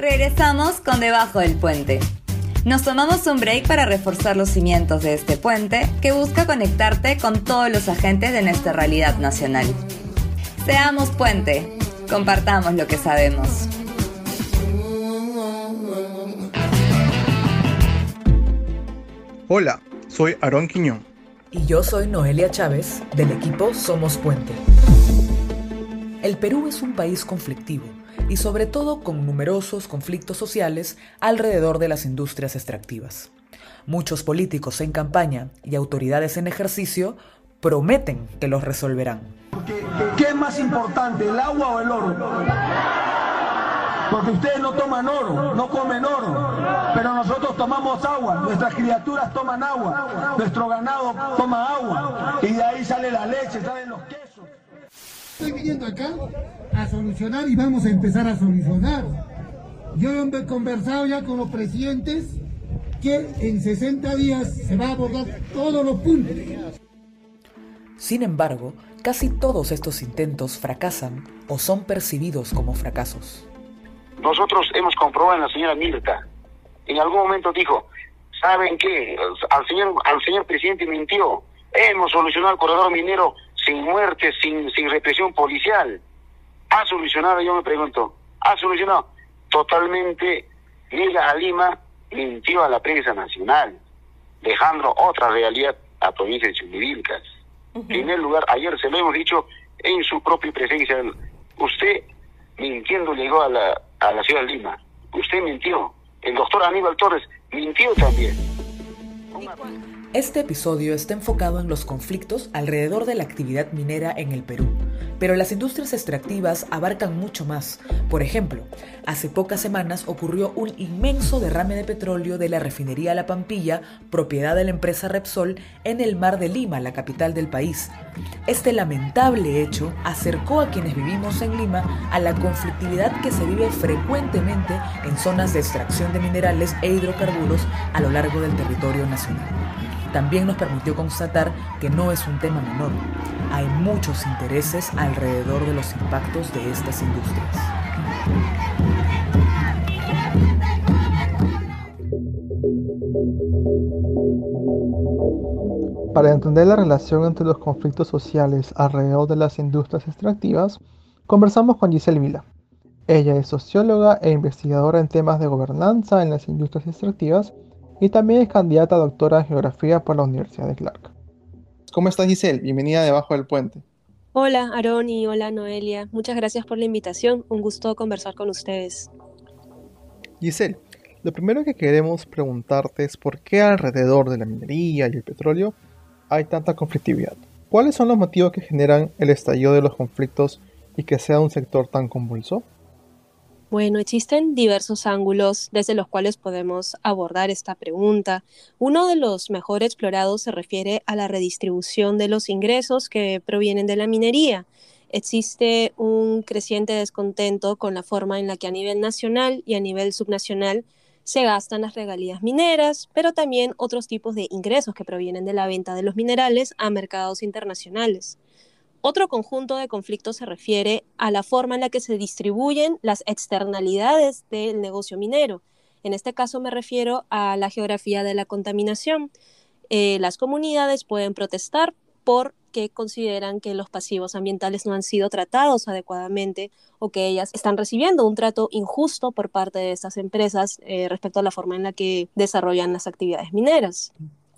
Regresamos con Debajo del Puente. Nos tomamos un break para reforzar los cimientos de este puente que busca conectarte con todos los agentes de nuestra realidad nacional. Seamos puente, compartamos lo que sabemos. Hola, soy Aarón Quiñón. Y yo soy Noelia Chávez, del equipo Somos Puente. El Perú es un país conflictivo y sobre todo con numerosos conflictos sociales alrededor de las industrias extractivas. Muchos políticos en campaña y autoridades en ejercicio prometen que los resolverán. ¿Qué es más importante, el agua o el oro? Porque ustedes no toman oro, no comen oro, pero nosotros tomamos agua, nuestras criaturas toman agua, nuestro ganado toma agua, y de ahí sale la leche, salen los quesos. Estoy viniendo acá a solucionar y vamos a empezar a solucionar. Yo he conversado ya con los presidentes que en 60 días se va a abordar todos los puntos. Sin embargo, casi todos estos intentos fracasan o son percibidos como fracasos. Nosotros hemos comprobado en la señora Mirta. En algún momento dijo, ¿saben qué? Al señor, al señor presidente mintió. Hemos solucionado el corredor minero sin muerte, sin, sin represión policial. ¿Ha solucionado? Yo me pregunto. ¿Ha solucionado? Totalmente Lila a Lima mintió a la prensa nacional, dejando otra realidad a provincia de Chumbivilcas. En primer lugar, ayer se lo hemos dicho en su propia presencia. Usted mintiendo llegó a la, a la ciudad de Lima. Usted mintió. El doctor Aníbal Torres mintió también. Este episodio está enfocado en los conflictos alrededor de la actividad minera en el Perú, pero las industrias extractivas abarcan mucho más. Por ejemplo, hace pocas semanas ocurrió un inmenso derrame de petróleo de la refinería La Pampilla, propiedad de la empresa Repsol, en el mar de Lima, la capital del país. Este lamentable hecho acercó a quienes vivimos en Lima a la conflictividad que se vive frecuentemente en zonas de extracción de minerales e hidrocarburos a lo largo del territorio nacional también nos permitió constatar que no es un tema menor. Hay muchos intereses alrededor de los impactos de estas industrias. Para entender la relación entre los conflictos sociales alrededor de las industrias extractivas, conversamos con Giselle Vila. Ella es socióloga e investigadora en temas de gobernanza en las industrias extractivas y también es candidata a doctora en geografía por la Universidad de Clark. ¿Cómo estás Giselle? Bienvenida debajo del puente. Hola Aaron y hola Noelia. Muchas gracias por la invitación. Un gusto conversar con ustedes. Giselle, lo primero que queremos preguntarte es por qué alrededor de la minería y el petróleo hay tanta conflictividad. ¿Cuáles son los motivos que generan el estallido de los conflictos y que sea un sector tan convulso? Bueno, existen diversos ángulos desde los cuales podemos abordar esta pregunta. Uno de los mejor explorados se refiere a la redistribución de los ingresos que provienen de la minería. Existe un creciente descontento con la forma en la que a nivel nacional y a nivel subnacional se gastan las regalías mineras, pero también otros tipos de ingresos que provienen de la venta de los minerales a mercados internacionales. Otro conjunto de conflictos se refiere a la forma en la que se distribuyen las externalidades del negocio minero. En este caso me refiero a la geografía de la contaminación. Eh, las comunidades pueden protestar porque consideran que los pasivos ambientales no han sido tratados adecuadamente o que ellas están recibiendo un trato injusto por parte de estas empresas eh, respecto a la forma en la que desarrollan las actividades mineras.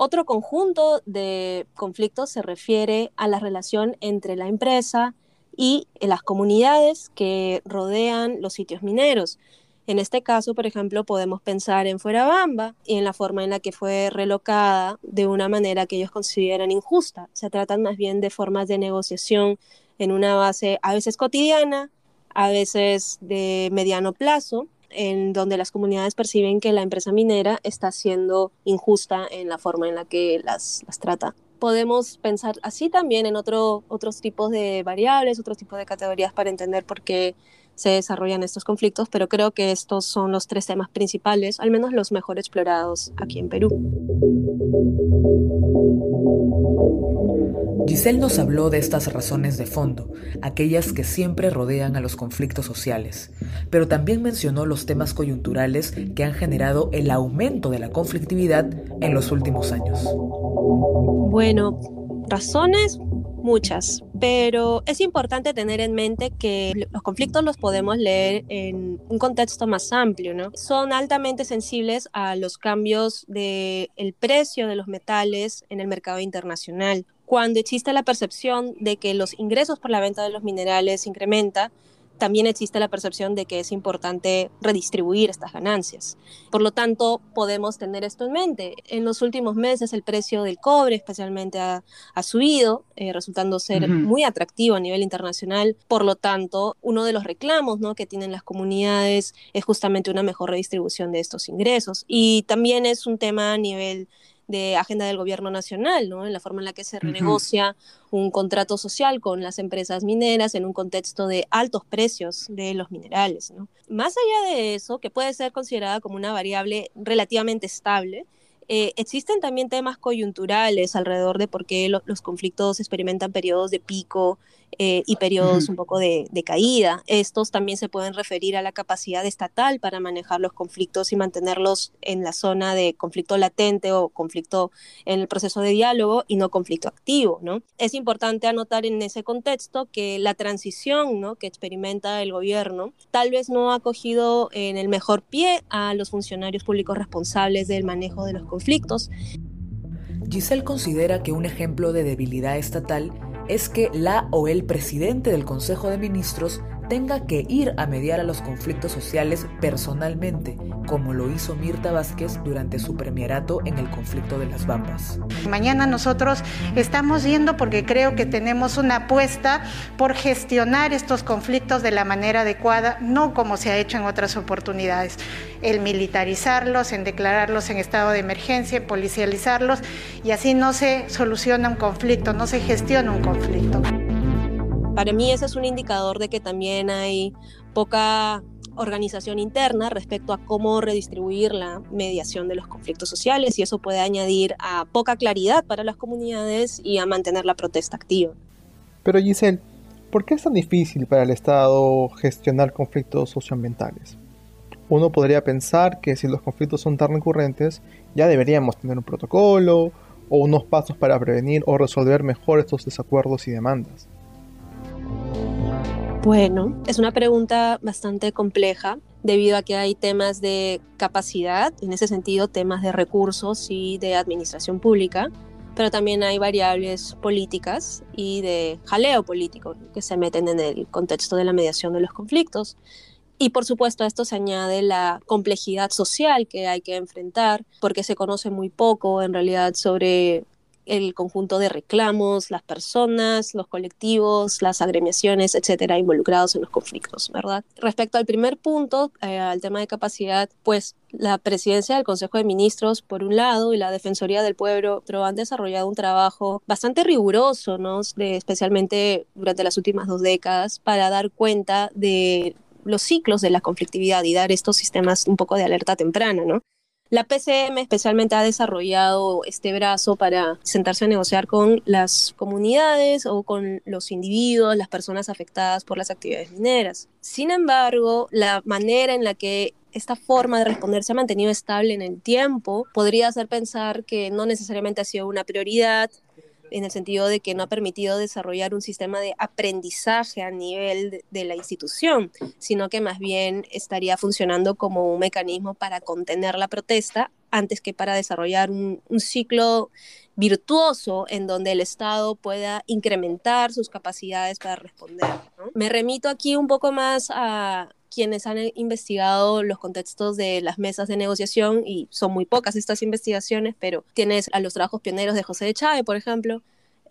Otro conjunto de conflictos se refiere a la relación entre la empresa y las comunidades que rodean los sitios mineros. En este caso, por ejemplo, podemos pensar en Fuerabamba y en la forma en la que fue relocada de una manera que ellos consideran injusta. Se tratan más bien de formas de negociación en una base a veces cotidiana, a veces de mediano plazo, en donde las comunidades perciben que la empresa minera está siendo injusta en la forma en la que las, trata. Podemos pensar así también en otro, otros tipos de variables, otros tipos de categorías para entender por qué se desarrollan estos conflictos, pero creo que estos son los tres temas principales, al menos los mejor explorados aquí en Perú. Giselle nos habló de estas razones de fondo, aquellas que siempre rodean a los conflictos sociales, pero también mencionó los temas coyunturales que han generado el aumento de la conflictividad en los últimos años. Bueno, razones muchas, pero es importante tener en mente que los conflictos los podemos leer en un contexto más amplio, ¿no? Son altamente sensibles a los cambios del el precio de los metales en el mercado internacional. Cuando existe la percepción de que los ingresos por la venta de los minerales incrementa, también existe la percepción de que es importante redistribuir estas ganancias. Por lo tanto, podemos tener esto en mente. En los últimos meses el precio del cobre especialmente ha, subido, eh, resultando ser muy atractivo a nivel internacional. Por lo tanto, uno de los reclamos ¿no? que tienen las comunidades es justamente una mejor redistribución de estos ingresos. Y también es un tema a nivel de agenda del gobierno nacional, ¿no? en la forma en la que se renegocia un contrato social con las empresas mineras en un contexto de altos precios de los minerales. ¿no? Más allá de eso, que puede ser considerada como una variable relativamente estable, eh, existen también temas coyunturales alrededor de por qué los conflictos experimentan periodos de pico eh, y periodos un poco de, caída. Estos también se pueden referir a la capacidad estatal para manejar los conflictos y mantenerlos en la zona de conflicto latente o conflicto en el proceso de diálogo y no conflicto activo. ¿no? Es importante anotar en ese contexto que la transición ¿no? que experimenta el gobierno tal vez no ha cogido en el mejor pie a los funcionarios públicos responsables del manejo de los conflictos. Giselle considera que un ejemplo de debilidad estatal es que la o el presidente del Consejo de Ministros tenga que ir a mediar a los conflictos sociales personalmente, como lo hizo Mirta Vázquez durante su premierato en el conflicto de las Bambas. Mañana nosotros estamos yendo porque creo que tenemos una apuesta por gestionar estos conflictos de la manera adecuada, no como se ha hecho en otras oportunidades, el militarizarlos, en declararlos en estado de emergencia, policializarlos, y así no se soluciona un conflicto, no se gestiona un conflicto. Para mí ese es un indicador de que también hay poca organización interna respecto a cómo redistribuir la mediación de los conflictos sociales y eso puede añadir a poca claridad para las comunidades y a mantener la protesta activa. Pero Giselle, ¿por qué es tan difícil para el Estado gestionar conflictos socioambientales? Uno podría pensar que si los conflictos son tan recurrentes, ya deberíamos tener un protocolo o unos pasos para prevenir o resolver mejor estos desacuerdos y demandas. Bueno, es una pregunta bastante compleja debido a que hay temas de capacidad, en ese sentido temas de recursos y de administración pública, pero también hay variables políticas y de jaleo político que se meten en el contexto de la mediación de los conflictos. Y por supuesto a esto se añade la complejidad social que hay que enfrentar, porque se conoce muy poco en realidad sobre el conjunto de reclamos, las personas, los colectivos, las agremiaciones, etcétera, involucrados en los conflictos, ¿verdad? Respecto al primer punto, eh, al tema de capacidad, pues la presidencia del Consejo de Ministros, por un lado, y la Defensoría del Pueblo, pero han desarrollado un trabajo bastante riguroso, ¿no? De, especialmente durante las últimas dos décadas, para dar cuenta de los ciclos de la conflictividad y dar estos sistemas un poco de alerta temprana, ¿no? La PCM especialmente ha desarrollado este brazo para sentarse a negociar con las comunidades o con los individuos, las personas afectadas por las actividades mineras. Sin embargo, la manera en la que esta forma de responder se ha mantenido estable en el tiempo podría hacer pensar que no necesariamente ha sido una prioridad en el sentido de que no ha permitido desarrollar un sistema de aprendizaje a nivel de, la institución, sino que más bien estaría funcionando como un mecanismo para contener la protesta antes que para desarrollar un, ciclo virtuoso en donde el Estado pueda incrementar sus capacidades para responder. Me remito aquí un poco más a, quienes han investigado los contextos de las mesas de negociación, y son muy pocas estas investigaciones, pero tienes a los trabajos pioneros de José de Chávez, por ejemplo,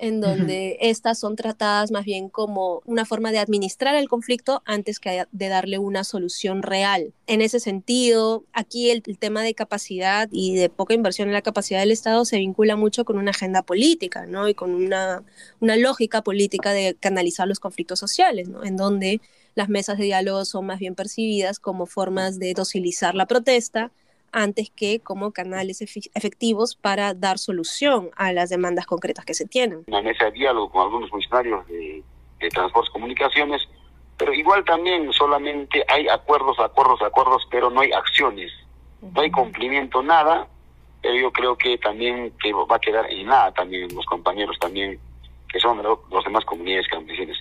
en donde estas son tratadas más bien como una forma de administrar el conflicto antes que de darle una solución real. En ese sentido, aquí el, tema de capacidad y de poca inversión en la capacidad del Estado se vincula mucho con una agenda política, ¿no? Y con una, una lógica política de canalizar los conflictos sociales, ¿no? En donde las mesas de diálogo son más bien percibidas como formas de docilizar la protesta antes que como canales efectivos para dar solución a las demandas concretas que se tienen. Una mesa de diálogo con algunos funcionarios de, de transportes comunicaciones, pero igual también solamente hay acuerdos, acuerdos, acuerdos, pero no hay acciones, no hay cumplimiento, nada, pero yo creo que también que va a quedar en nada también los compañeros también que son los demás comunidades campesinas.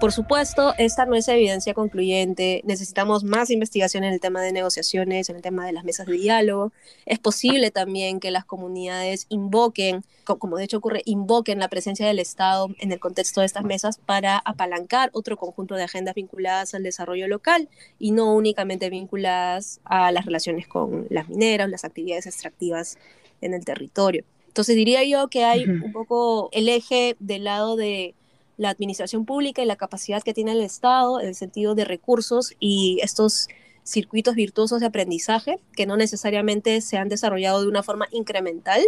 Por supuesto, esta no es evidencia concluyente. Necesitamos más investigación en el tema de negociaciones, en el tema de las mesas de diálogo. Es posible también que las comunidades invoquen, como de hecho ocurre, invoquen la presencia del Estado en el contexto de estas mesas para apalancar otro conjunto de agendas vinculadas al desarrollo local y no únicamente vinculadas a las relaciones con las mineras, las actividades extractivas en el territorio. Entonces diría yo que hay un poco el eje del lado de la administración pública y la capacidad que tiene el Estado en el sentido de recursos y estos circuitos virtuosos de aprendizaje que no necesariamente se han desarrollado de una forma incremental,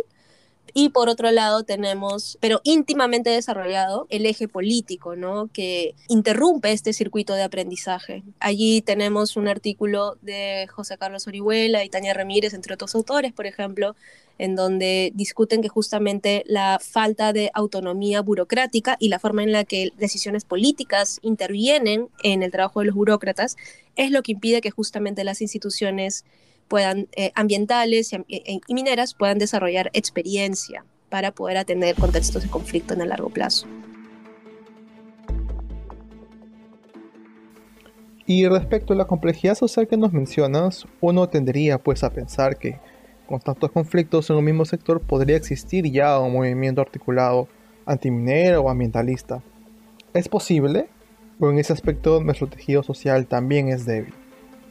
y por otro lado tenemos, pero íntimamente desarrollado, el eje político, ¿no? Que interrumpe este circuito de aprendizaje. Allí tenemos un artículo de José Carlos Orihuela y Tania Ramírez, entre otros autores, por ejemplo, en donde discuten que justamente la falta de autonomía burocrática y la forma en la que decisiones políticas intervienen en el trabajo de los burócratas es lo que impide que justamente las instituciones puedan, eh, ambientales y, y mineras puedan desarrollar experiencia para poder atender contextos de conflicto en el largo plazo. Y respecto a la complejidad social que nos mencionas, uno tendría pues a pensar que con tantos conflictos en un mismo sector podría existir ya un movimiento articulado antiminero o ambientalista. ¿Es posible? ¿O en ese aspecto nuestro tejido social también es débil?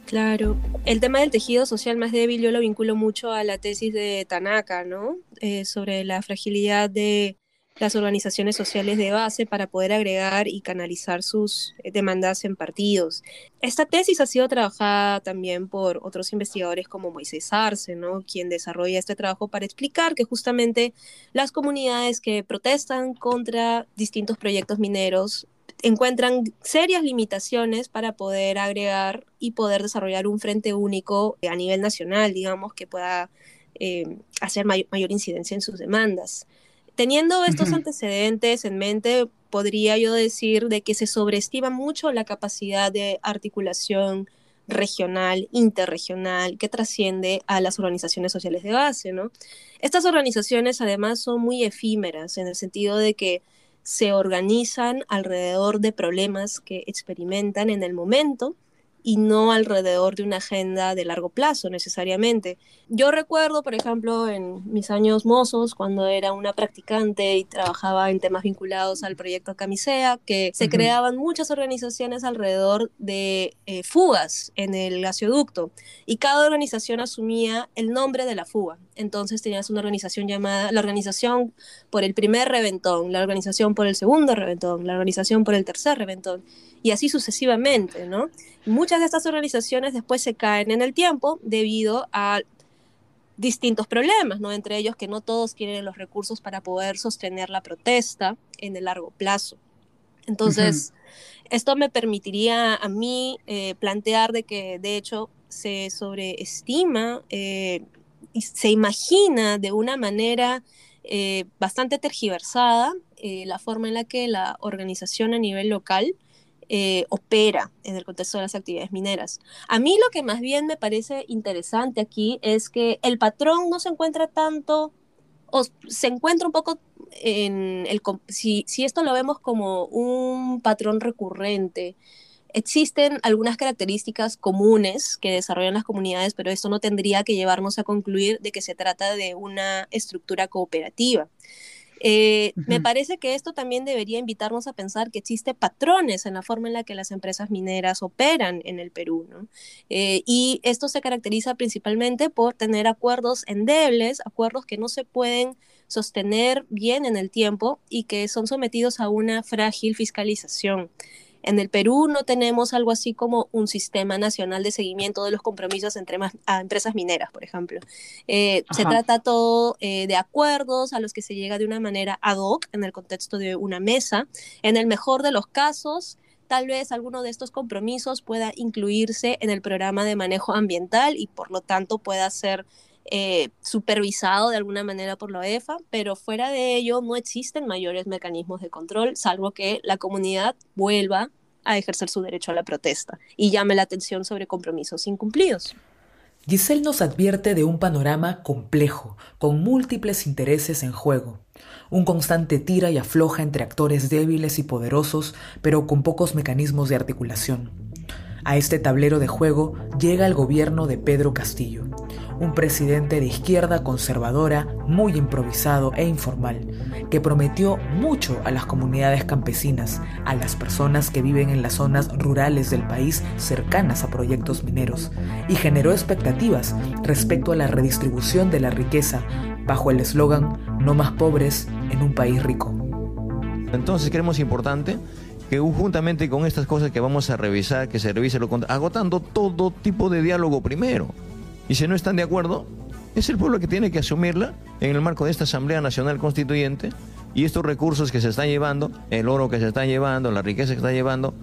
Claro, el tema del tejido social más débil yo lo vinculo mucho a la tesis de Tanaka, ¿no? Eh, sobre la fragilidad de las organizaciones sociales de base para poder agregar y canalizar sus eh, demandas en partidos. Esta tesis ha sido trabajada también por otros investigadores como Moisés Arce, ¿no? quien desarrolla este trabajo para explicar que justamente las comunidades que protestan contra distintos proyectos mineros encuentran serias limitaciones para poder agregar y poder desarrollar un frente único a nivel nacional, digamos, que pueda eh, hacer mayor incidencia en sus demandas. Teniendo estos antecedentes en mente, podría yo decir de que se sobreestima mucho la capacidad de articulación regional, interregional, que trasciende a las organizaciones sociales de base, ¿no? Estas organizaciones además son muy efímeras en el sentido de que se organizan alrededor de problemas que experimentan en el momento y no alrededor de una agenda de largo plazo necesariamente. Yo recuerdo, por ejemplo, en mis años mozos, cuando era una practicante y trabajaba en temas vinculados al proyecto Camisea, que se creaban muchas organizaciones alrededor de eh, fugas en el gasoducto y cada organización asumía el nombre de la fuga. Entonces tenías una organización llamada la organización por el primer reventón, la organización por el segundo reventón, la organización por el tercer reventón y así sucesivamente, ¿no? Muchas de estas organizaciones después se caen en el tiempo debido a distintos problemas, ¿no? Entre ellos que no todos tienen los recursos para poder sostener la protesta en el largo plazo. Entonces, esto me permitiría a mí eh, plantear de que, de hecho, se sobreestima eh, y se imagina de una manera eh, bastante tergiversada la forma en la que la organización a nivel local eh, opera en el contexto de las actividades mineras. A mí lo que más bien me parece interesante aquí es que el patrón no se encuentra tanto, o se encuentra un poco en el, si, si esto lo vemos como un patrón recurrente, Existen algunas características comunes que desarrollan las comunidades, pero esto no tendría que llevarnos a concluir de que se trata de una estructura cooperativa. Eh, me parece que esto también debería invitarnos a pensar que existe patrones en la forma en la que las empresas mineras operan en el Perú, ¿no? Eh, y esto se caracteriza principalmente por tener acuerdos endebles, acuerdos que no se pueden sostener bien en el tiempo y que son sometidos a una frágil fiscalización. En el Perú no tenemos algo así como un sistema nacional de seguimiento de los compromisos entre empresas mineras, por ejemplo. Eh, se trata todo eh, de acuerdos a los que se llega de una manera ad hoc en el contexto de una mesa. En el mejor de los casos, tal vez alguno de estos compromisos pueda incluirse en el programa de manejo ambiental y por lo tanto pueda ser eh, supervisado de alguna manera por la OEFA, pero fuera de ello no existen mayores mecanismos de control, salvo que la comunidad vuelva a ejercer su derecho a la protesta y llame la atención sobre compromisos incumplidos. Giselle nos advierte de un panorama complejo, con múltiples intereses en juego, un constante tira y afloja entre actores débiles y poderosos, pero con pocos mecanismos de articulación. A este tablero de juego llega el gobierno de Pedro Castillo, un presidente de izquierda conservadora muy improvisado e informal, que prometió mucho a las comunidades campesinas, a las personas que viven en las zonas rurales del país cercanas a proyectos mineros, y generó expectativas respecto a la redistribución de la riqueza bajo el eslogan No más pobres en un país rico. Entonces creemos importante que juntamente con estas cosas que vamos a revisar, que se revise lo agotando todo tipo de diálogo primero. Y si no están de acuerdo, es el pueblo que tiene que asumirla en el marco de esta Asamblea Nacional Constituyente y estos recursos que se están llevando, el oro que se está llevando, la riqueza que está llevando,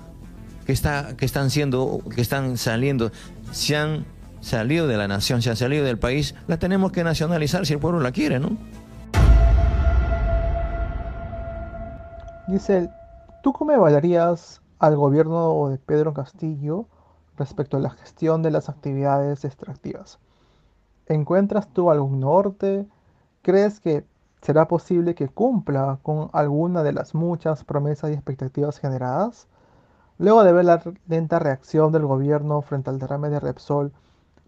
que, está, que están siendo, que están saliendo, se han salido de la nación, se han salido del país, la tenemos que nacionalizar si el pueblo la quiere, ¿no? Giselle, ¿tú cómo evaluarías al gobierno de Pedro Castillo respecto a la gestión de las actividades extractivas. ¿Encuentras tú algún norte? ¿Crees que será posible que cumpla con alguna de las muchas promesas y expectativas generadas? Luego de ver la lenta reacción del gobierno frente al derrame de Repsol,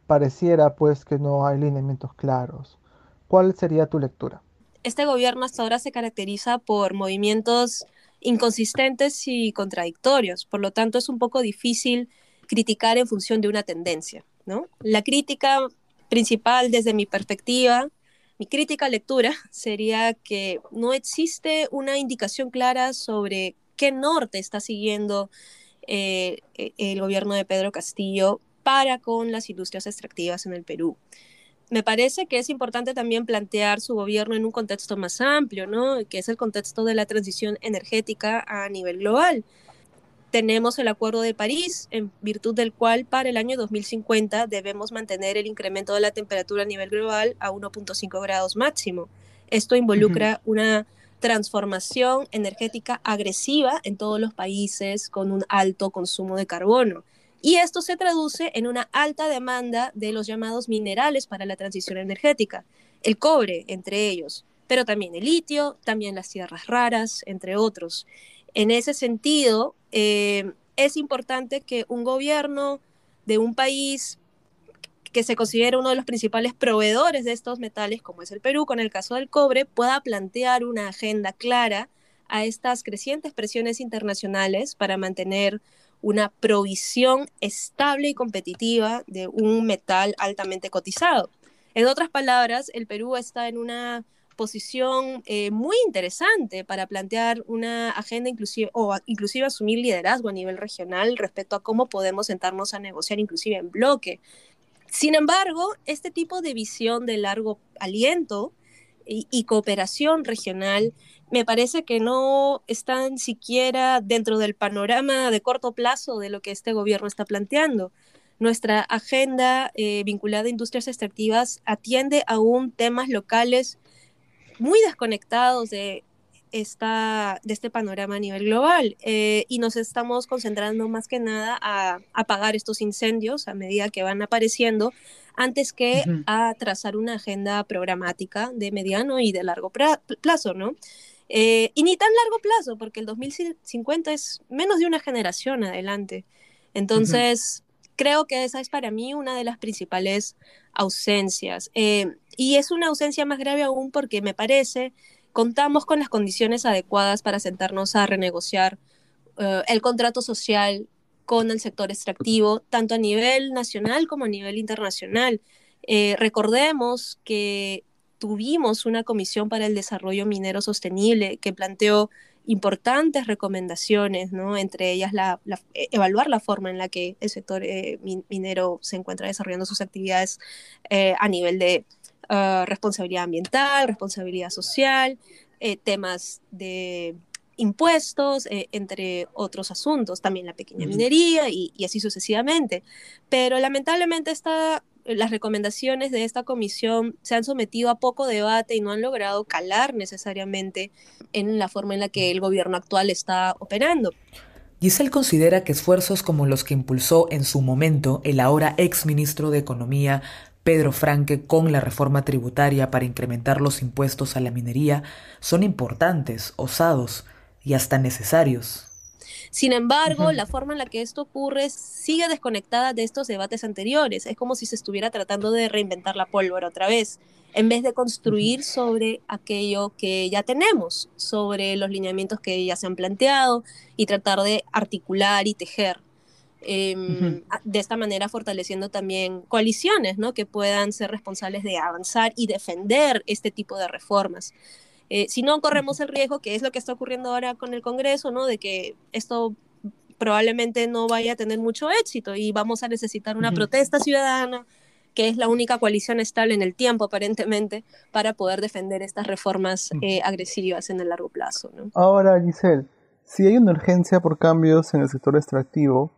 pareciera pues que no hay lineamientos claros. ¿Cuál sería tu lectura? Este gobierno hasta ahora se caracteriza por movimientos inconsistentes y contradictorios, por lo tanto es un poco difícil criticar en función de una tendencia, ¿no? La crítica principal desde mi perspectiva, mi crítica lectura sería que no existe una indicación clara sobre qué norte está siguiendo eh, e, el gobierno de Pedro Castillo para con las industrias extractivas en el Perú. Me parece que es importante también plantear su gobierno en un contexto más amplio, ¿no? que es el contexto de la transición energética a nivel global tenemos el Acuerdo de París, en virtud del cual para el año 2050 debemos mantener el incremento de la temperatura a nivel global a 1.5 grados máximo. Esto involucra una transformación energética agresiva en todos los países con un alto consumo de carbono. Y esto se traduce en una alta demanda de los llamados minerales para la transición energética, el cobre entre ellos, pero también el litio, también las tierras raras, entre otros. En ese sentido, eh, es importante que un gobierno de un país que se considera uno de los principales proveedores de estos metales, como es el Perú, con el caso del cobre, pueda plantear una agenda clara a estas crecientes presiones internacionales para mantener una provisión estable y competitiva de un metal altamente cotizado. En otras palabras, el Perú está en una posición eh, muy interesante para plantear una agenda inclusive o inclusive asumir liderazgo a nivel regional respecto a cómo podemos sentarnos a negociar inclusive en bloque. Sin embargo, este tipo de visión de largo aliento y, y cooperación regional me parece que no están siquiera dentro del panorama de corto plazo de lo que este gobierno está planteando nuestra agenda eh, vinculada a industrias extractivas atiende aún temas locales muy desconectados de, esta, de este panorama a nivel global eh, y nos estamos concentrando más que nada a apagar estos incendios a medida que van apareciendo antes que a trazar una agenda programática de mediano y de largo plazo, ¿no? Eh, y ni tan largo plazo, porque el 2050 es menos de una generación adelante. Entonces, creo que esa es para mí una de las principales ausencias. Eh, y es una ausencia más grave aún porque me parece contamos con las condiciones adecuadas para sentarnos a renegociar eh, el contrato social con el sector extractivo, tanto a nivel nacional como a nivel internacional. Eh, recordemos que tuvimos una comisión para el desarrollo minero sostenible que planteó importantes recomendaciones, ¿no? entre ellas la, e, evaluar la forma en la que el sector eh, minero se encuentra desarrollando sus actividades a nivel de ah, responsabilidad ambiental, responsabilidad social, eh, temas de impuestos, entre otros asuntos, también la pequeña minería y, y, así sucesivamente. Pero lamentablemente esta las recomendaciones de esta comisión se han sometido a poco debate y no han logrado calar necesariamente en la forma en la que el gobierno actual está operando. Giselle considera que esfuerzos como los que impulsó en su momento el ahora ex ministro de Economía Pedro Franque con la reforma tributaria para incrementar los impuestos a la minería son importantes, osados y hasta necesarios. Sin embargo, la forma en la que esto ocurre sigue desconectada de estos debates anteriores. Es como si se estuviera tratando de reinventar la pólvora otra vez, en vez de construir sobre aquello que ya tenemos, sobre los lineamientos que ya se han planteado y tratar de articular y tejer. Em, de esta manera fortaleciendo también coaliciones ¿no? que puedan ser responsables de avanzar y defender este tipo de reformas. Eh, si no, corremos el riesgo, que es lo que está ocurriendo ahora con el Congreso, ¿no? De que esto probablemente no vaya a tener mucho éxito y vamos a necesitar una protesta ciudadana, que es la única coalición estable en el tiempo, aparentemente, para poder defender estas reformas eh, agresivas en el largo plazo. ¿no? Ahora, Giselle, si hay una urgencia por cambios en el sector extractivo,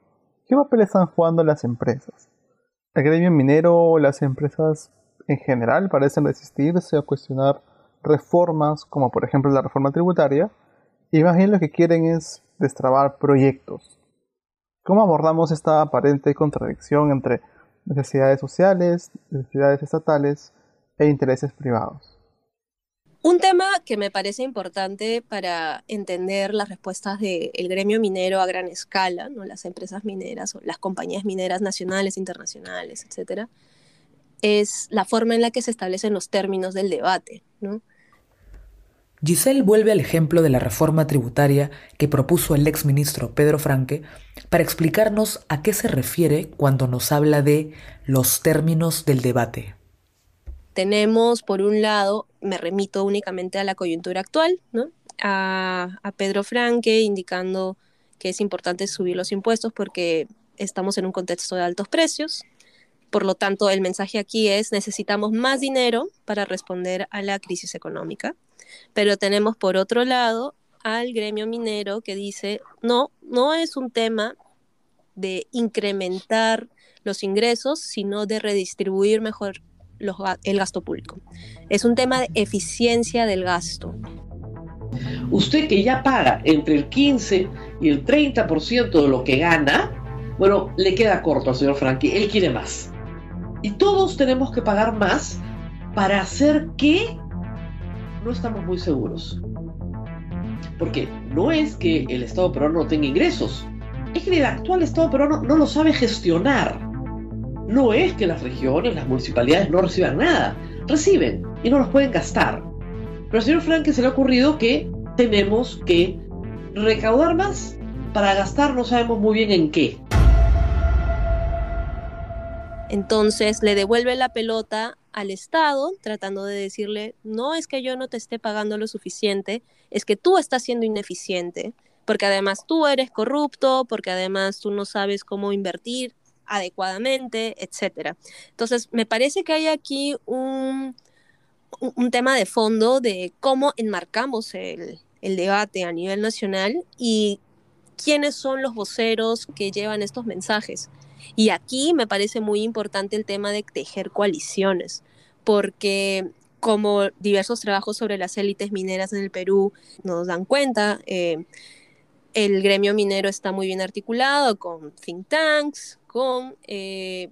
¿qué papel están jugando las empresas? ¿El gremio minero las empresas en general parecen resistirse a cuestionar reformas, como por ejemplo la reforma tributaria, y más bien lo que quieren es destrabar proyectos. ¿Cómo abordamos esta aparente contradicción entre necesidades sociales, necesidades estatales e intereses privados? Un tema que me parece importante para entender las respuestas del gremio minero a gran escala, ¿no? las empresas mineras o las compañías mineras nacionales, internacionales, etcétera, es la forma en la que se establecen los términos del debate. Giselle vuelve al ejemplo de la reforma tributaria que propuso el ex ministro Pedro Franque para explicarnos a qué se refiere cuando nos habla de los términos del debate. Tenemos, por un lado, me remito únicamente a la coyuntura actual, ¿no? a, a Pedro Franque indicando que es importante subir los impuestos porque estamos en un contexto de altos precios. Por lo tanto, el mensaje aquí es necesitamos más dinero para responder a la crisis económica. Pero tenemos por otro lado al gremio minero que dice, no, no es un tema de incrementar los ingresos, sino de redistribuir mejor el gasto público. Es un tema de eficiencia del gasto. Usted que ya paga entre el 15 y el 30% de lo que gana, bueno, le queda corto al señor Frankie, él quiere más. Y todos tenemos que pagar más para hacer que no estamos muy seguros. Porque no es que el Estado peruano no tenga ingresos, es que el actual Estado peruano no lo sabe gestionar. No es que las regiones, las municipalidades no reciban nada, reciben y no los pueden gastar. Pero al señor Frank se le ha ocurrido que tenemos que recaudar más para gastar no sabemos muy bien en qué. Entonces le devuelve la pelota al Estado tratando de decirle, no es que yo no te esté pagando lo suficiente, es que tú estás siendo ineficiente, porque además tú eres corrupto, porque además tú no sabes cómo invertir adecuadamente, etc. Entonces, me parece que hay aquí un, un tema de fondo de cómo enmarcamos el, el debate a nivel nacional y quiénes son los voceros que llevan estos mensajes. Y aquí me parece muy importante el tema de tejer coaliciones, porque como diversos trabajos sobre las élites mineras en el Perú nos dan cuenta, eh, el gremio minero está muy bien articulado con think tanks, con eh,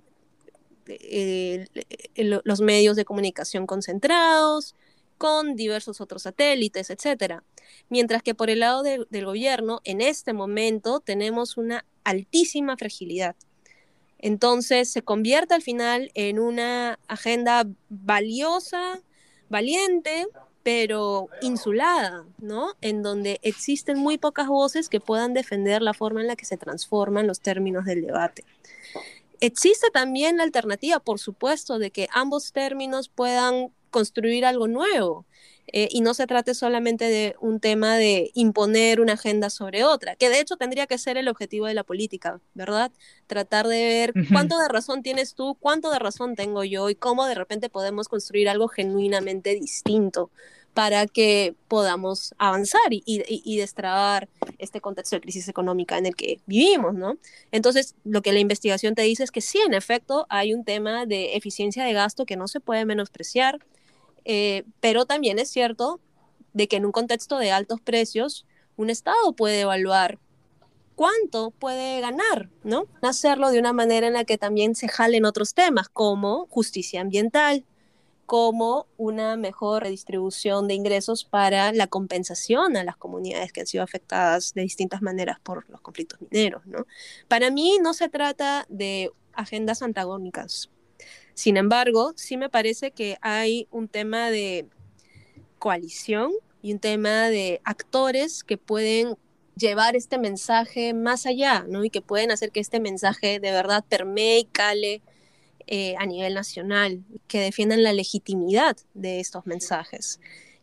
los medios de comunicación concentrados, con diversos otros satélites, etc. Mientras que por el lado del gobierno, en este momento tenemos una altísima fragilidad. Entonces se convierte al final en una agenda valiosa, valiente, pero insulada, ¿no? En donde existen muy pocas voces que puedan defender la forma en la que se transforman los términos del debate. Existe también la alternativa, por supuesto, de que ambos términos puedan construir algo nuevo. Eh, y no se trate solamente de un tema de imponer una agenda sobre otra, que de hecho tendría que ser el objetivo de la política, ¿verdad? Tratar de ver cuánto de razón tienes tú, cuánto de razón tengo yo y cómo de repente podemos construir algo genuinamente distinto para que podamos avanzar y, y, destrabar este contexto de crisis económica en el que vivimos, ¿no? Entonces, lo que la investigación te dice es que sí, en efecto, hay un tema de eficiencia de gasto que no se puede menospreciar, eh, pero también es cierto de que en un contexto de altos precios, un Estado puede evaluar cuánto puede ganar, ¿no? Hacerlo de una manera en la que también se jalen otros temas como justicia ambiental, como una mejor redistribución de ingresos para la compensación a las comunidades que han sido afectadas de distintas maneras por los conflictos mineros. ¿no? Para mí no se trata de agendas antagónicas. Sin embargo, sí me parece que hay un tema de coalición y un tema de actores que pueden llevar este mensaje más allá, ¿no? Y que pueden hacer que este mensaje de verdad permee y cale eh, a nivel nacional, que defiendan la legitimidad de estos mensajes.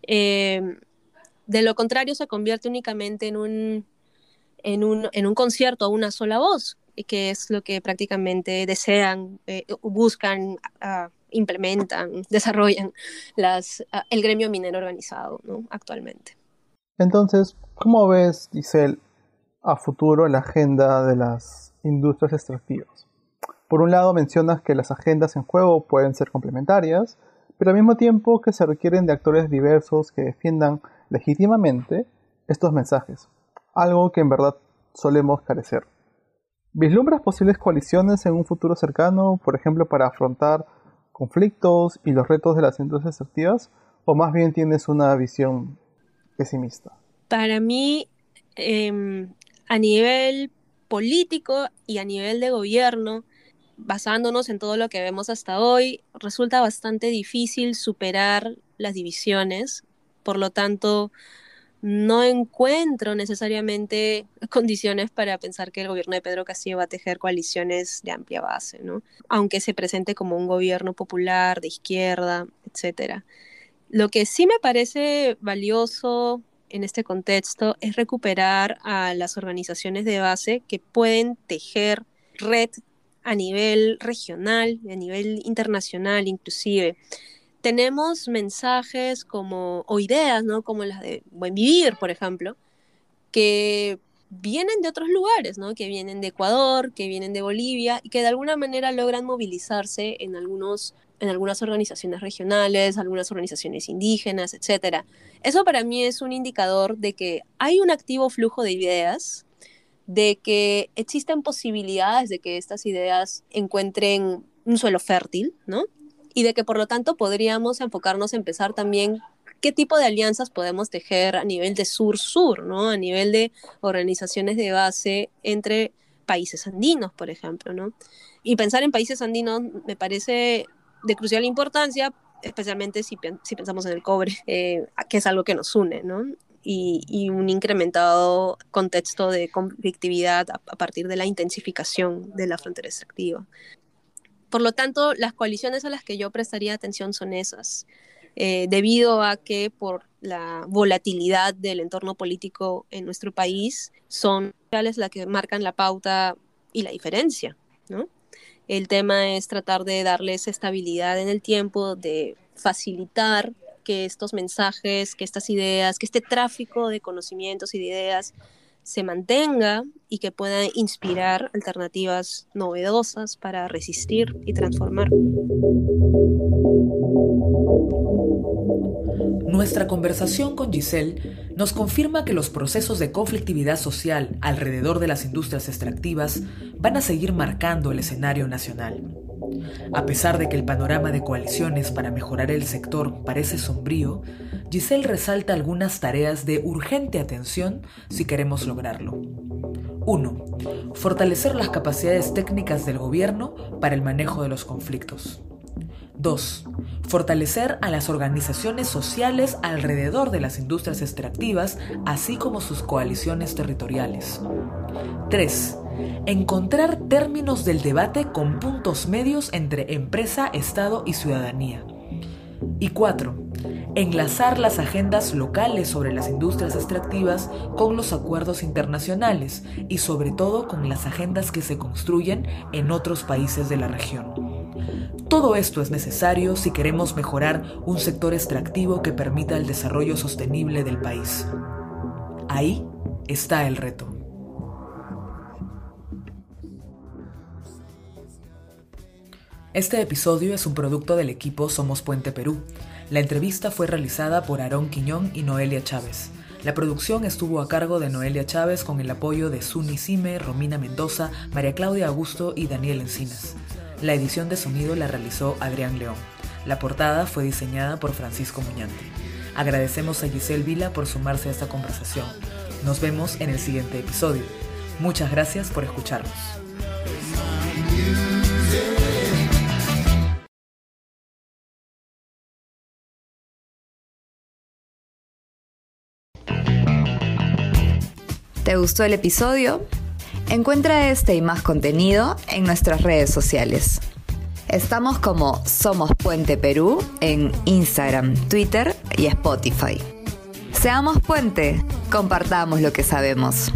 Eh, de lo contrario, se convierte únicamente en un, en un, en un concierto a una sola voz, que es lo que prácticamente desean, eh, buscan, uh, implementan, desarrollan uh, el gremio minero organizado ¿no? actualmente. Entonces, ¿cómo ves, Giselle, a futuro la agenda de las industrias extractivas? Por un lado mencionas que las agendas en juego pueden ser complementarias, pero al mismo tiempo que se requieren de actores diversos que defiendan legítimamente estos mensajes, algo que en verdad solemos carecer. ¿Vislumbras posibles coaliciones en un futuro cercano, por ejemplo, para afrontar conflictos y los retos de las industrias extractivas, o más bien tienes una visión pesimista? Para mí, em, a nivel político y a nivel de gobierno, basándonos en todo lo que vemos hasta hoy, resulta bastante difícil superar las divisiones. Por lo tanto, no encuentro necesariamente condiciones para pensar que el gobierno de Pedro Castillo va a tejer coaliciones de amplia base, ¿no? Aunque se presente como un gobierno popular, de izquierda, etc. Lo que sí me parece valioso en este contexto es recuperar a las organizaciones de base que pueden tejer red a nivel regional, a nivel internacional inclusive. Tenemos mensajes como, o ideas, ¿no? Como las de Buen Vivir, por ejemplo, que vienen de otros lugares, ¿no? Que vienen de Ecuador, que vienen de Bolivia y que de alguna manera logran movilizarse en algunos en algunas organizaciones regionales, algunas organizaciones indígenas, etc. Eso para mí es un indicador de que hay un activo flujo de ideas de que existen posibilidades de que estas ideas encuentren un suelo fértil, ¿no? Y de que por lo tanto podríamos enfocarnos en empezar también qué tipo de alianzas podemos tejer a nivel de sur-sur, ¿no? A nivel de organizaciones de base entre países andinos, por ejemplo, ¿no? Y pensar en países andinos me parece de crucial importancia, especialmente si, pensamos en el cobre, eh, que es algo que nos une, ¿no? y, un incrementado contexto de conflictividad a, partir de la intensificación de la frontera extractiva. Por lo tanto, las coaliciones a las que yo prestaría atención son esas, eh, debido a que por la volatilidad del entorno político en nuestro país son las que marcan la pauta y la diferencia, ¿no? El tema es tratar de darles estabilidad en el tiempo, de facilitar que estos mensajes, que estas ideas, que este tráfico de conocimientos y de ideas se mantenga y que pueda inspirar alternativas novedosas para resistir y transformar. Nuestra conversación con Giselle nos confirma que los procesos de conflictividad social alrededor de las industrias extractivas van a seguir marcando el escenario nacional. A pesar de que el panorama de coaliciones para mejorar el sector parece sombrío, Giselle resalta algunas tareas de urgente atención si queremos lograrlo. 1. Fortalecer las capacidades técnicas del gobierno para el manejo de los conflictos. 2. Fortalecer a las organizaciones sociales alrededor de las industrias extractivas, así como sus coaliciones territoriales. 3 encontrar términos del debate con puntos medios entre empresa, Estado y ciudadanía. Y cuatro, enlazar las agendas locales sobre las industrias extractivas con los acuerdos internacionales y sobre todo con las agendas que se construyen en otros países de la región. Todo esto es necesario si queremos mejorar un sector extractivo que permita el desarrollo sostenible del país. Ahí está el reto. Este episodio es un producto del equipo Somos Puente Perú. La entrevista fue realizada por Aarón Quiñón y Noelia Chávez. La producción estuvo a cargo de Noelia Chávez con el apoyo de Suni Sime, Romina Mendoza, María Claudia Augusto y Daniel Encinas. La edición de sonido la realizó Adrián León. La portada fue diseñada por Francisco Muñante. Agradecemos a Giselle Vila por sumarse a esta conversación. Nos vemos en el siguiente episodio. Muchas gracias por escucharnos. ¿Te gustó el episodio? Encuentra este y más contenido en nuestras redes sociales. Estamos como Somos Puente Perú en Instagram, Twitter y Spotify. Seamos puente, compartamos lo que sabemos.